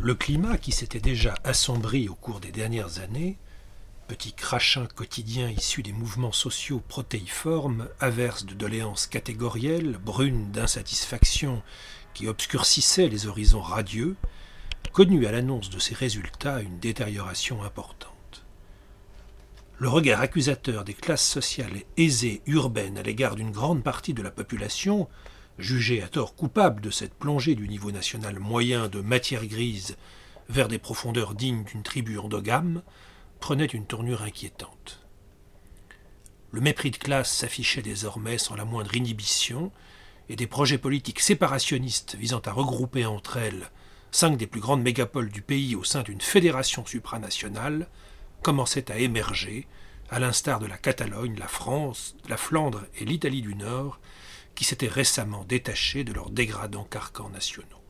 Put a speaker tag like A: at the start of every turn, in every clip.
A: Le climat qui s'était déjà assombri au cours des dernières années, petit crachin quotidien issu des mouvements sociaux protéiformes, averse de doléances catégorielles, brune d'insatisfaction qui obscurcissait les horizons radieux, connut à l'annonce de ces résultats une détérioration importante. Le regard accusateur des classes sociales aisées urbaines à l'égard d'une grande partie de la population jugé à tort coupable de cette plongée du niveau national moyen de matière grise vers des profondeurs dignes d'une tribu endogame, prenait une tournure inquiétante. Le mépris de classe s'affichait désormais sans la moindre inhibition, et des projets politiques séparationnistes visant à regrouper entre elles cinq des plus grandes mégapoles du pays au sein d'une fédération supranationale commençaient à émerger, à l'instar de la Catalogne, la France, la Flandre et l'Italie du Nord, qui s'étaient récemment détachés de leurs dégradants carcans nationaux.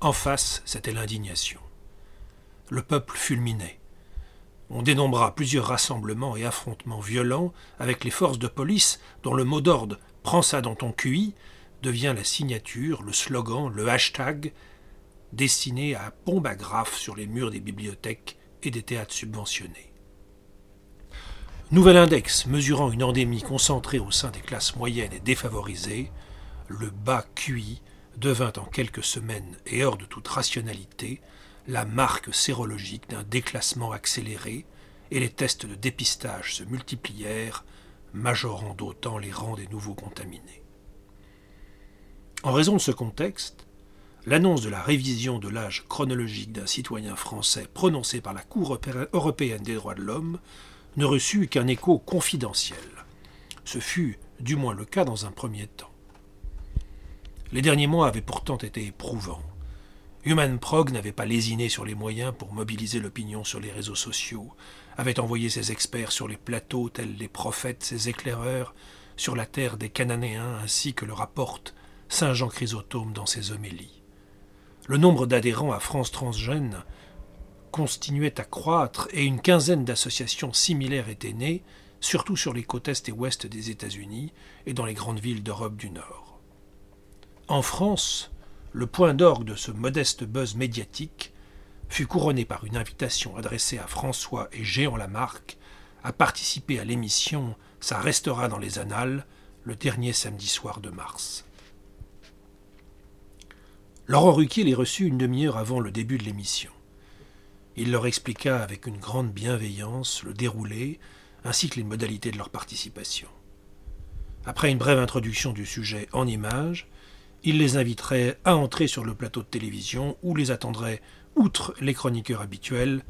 A: En face, c'était l'indignation. Le peuple fulminait. On dénombra plusieurs rassemblements et affrontements violents avec les forces de police dont le mot d'ordre Prends ça dans ton QI devient la signature, le slogan, le hashtag destiné à pompe à graphe sur les murs des bibliothèques et des théâtres subventionnés. Nouvel index mesurant une endémie concentrée au sein des classes moyennes et défavorisées, le bas QI devint en quelques semaines et hors de toute rationalité la marque sérologique d'un déclassement accéléré et les tests de dépistage se multiplièrent, majorant d'autant les rangs des nouveaux contaminés. En raison de ce contexte, l'annonce de la révision de l'âge chronologique d'un citoyen français prononcée par la Cour européenne des droits de l'homme ne reçut qu'un écho confidentiel. Ce fut du moins le cas dans un premier temps. Les derniers mois avaient pourtant été éprouvants. Human Prog n'avait pas lésiné sur les moyens pour mobiliser l'opinion sur les réseaux sociaux, avait envoyé ses experts sur les plateaux tels les prophètes, ses éclaireurs, sur la terre des Cananéens, ainsi que le rapporte Saint Jean Chrysostome dans ses homélies. Le nombre d'adhérents à France Transgène continuait à croître et une quinzaine d'associations similaires étaient nées, surtout sur les côtes est et ouest des États-Unis et dans les grandes villes d'Europe du Nord. En France, le point d'orgue de ce modeste buzz médiatique fut couronné par une invitation adressée à François et Géant Lamarck à participer à l'émission Ça restera dans les annales le dernier samedi soir de mars. Laurent Ruquier les reçut une demi-heure avant le début de l'émission. Il leur expliqua avec une grande bienveillance le déroulé ainsi que les modalités de leur participation. Après une brève introduction du sujet en images, il les inviterait à entrer sur le plateau de télévision où les attendrait, outre les chroniqueurs habituels,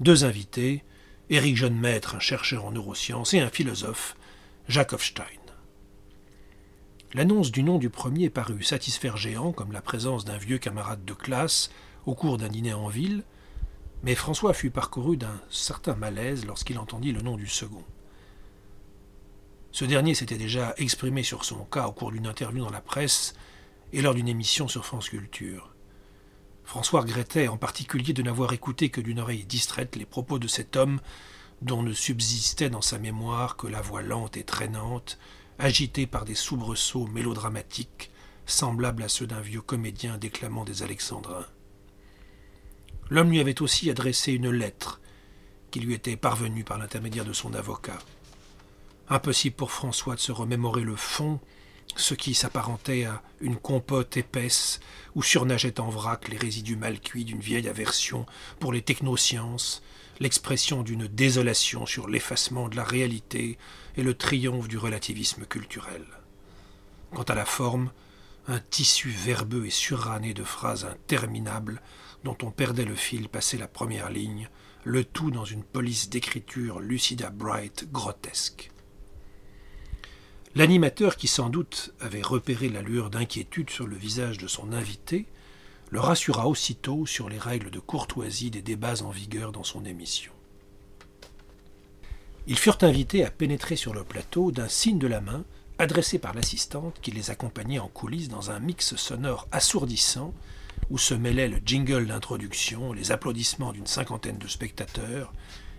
A: deux invités, Éric Jeune-Maître, un chercheur en neurosciences, et un philosophe, Jacques Hofstein. L'annonce du nom du premier parut satisfaire Géant comme la présence d'un vieux camarade de classe au cours d'un dîner en ville, mais François fut parcouru d'un certain malaise lorsqu'il entendit le nom du second. Ce dernier s'était déjà exprimé sur son cas au cours d'une interview dans la presse et lors d'une émission sur France Culture. François regrettait en particulier de n'avoir écouté que d'une oreille distraite les propos de cet homme dont ne subsistait dans sa mémoire que la voix lente et traînante, agitée par des soubresauts mélodramatiques, semblables à ceux d'un vieux comédien déclamant des alexandrins. L'homme lui avait aussi adressé une lettre qui lui était parvenue par l'intermédiaire de son avocat. Impossible pour François de se remémorer le fond, ce qui s'apparentait à une compote épaisse où surnageaient en vrac les résidus mal cuits d'une vieille aversion pour les technosciences, l'expression d'une désolation sur l'effacement de la réalité et le triomphe du relativisme culturel. Quant à la forme, un tissu verbeux et suranné de phrases interminables dont on perdait le fil passé la première ligne, le tout dans une police d'écriture lucida bright grotesque. L'animateur, qui sans doute avait repéré la lueur d'inquiétude sur le visage de son invité, le rassura aussitôt sur les règles de courtoisie des débats en vigueur dans son émission. Ils furent invités à pénétrer sur le plateau d'un signe de la main adressé par l'assistante qui les accompagnait en coulisses dans un mix sonore assourdissant où se mêlaient le jingle d'introduction, les applaudissements d'une cinquantaine de spectateurs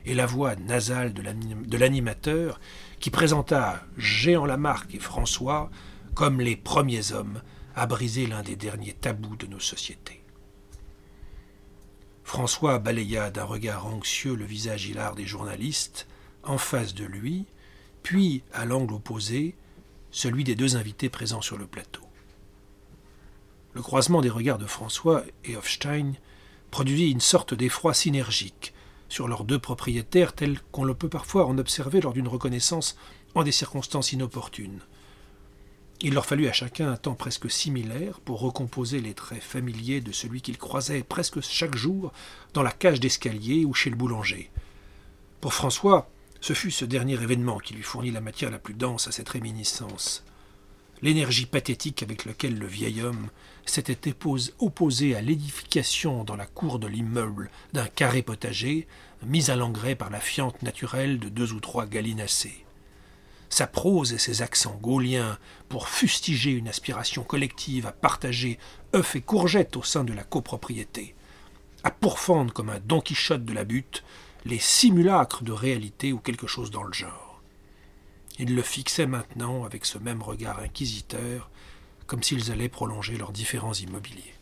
A: et la voix nasale de l'animateur qui présenta Géant Lamarck et François comme les premiers hommes à briser l'un des derniers tabous de nos sociétés. François balaya d'un regard anxieux le visage hilar des journalistes, en face de lui, puis, à l'angle opposé, celui des deux invités présents sur le plateau. Le croisement des regards de François et Hofstein produisit une sorte d'effroi synergique sur leurs deux propriétaires tel qu'on le peut parfois en observer lors d'une reconnaissance en des circonstances inopportunes. Il leur fallut à chacun un temps presque similaire pour recomposer les traits familiers de celui qu'ils croisaient presque chaque jour dans la cage d'escalier ou chez le boulanger. Pour François, ce fut ce dernier événement qui lui fournit la matière la plus dense à cette réminiscence. L'énergie pathétique avec laquelle le vieil homme s'était opposé à l'édification dans la cour de l'immeuble d'un carré potager, mis à l'engrais par la fiente naturelle de deux ou trois gallinacés. Sa prose et ses accents gauliens pour fustiger une aspiration collective à partager œufs et courgettes au sein de la copropriété, à pourfendre comme un Don Quichotte de la butte les simulacres de réalité ou quelque chose dans le genre. Il le fixait maintenant avec ce même regard inquisiteur, comme s'ils allaient prolonger leurs différents immobiliers.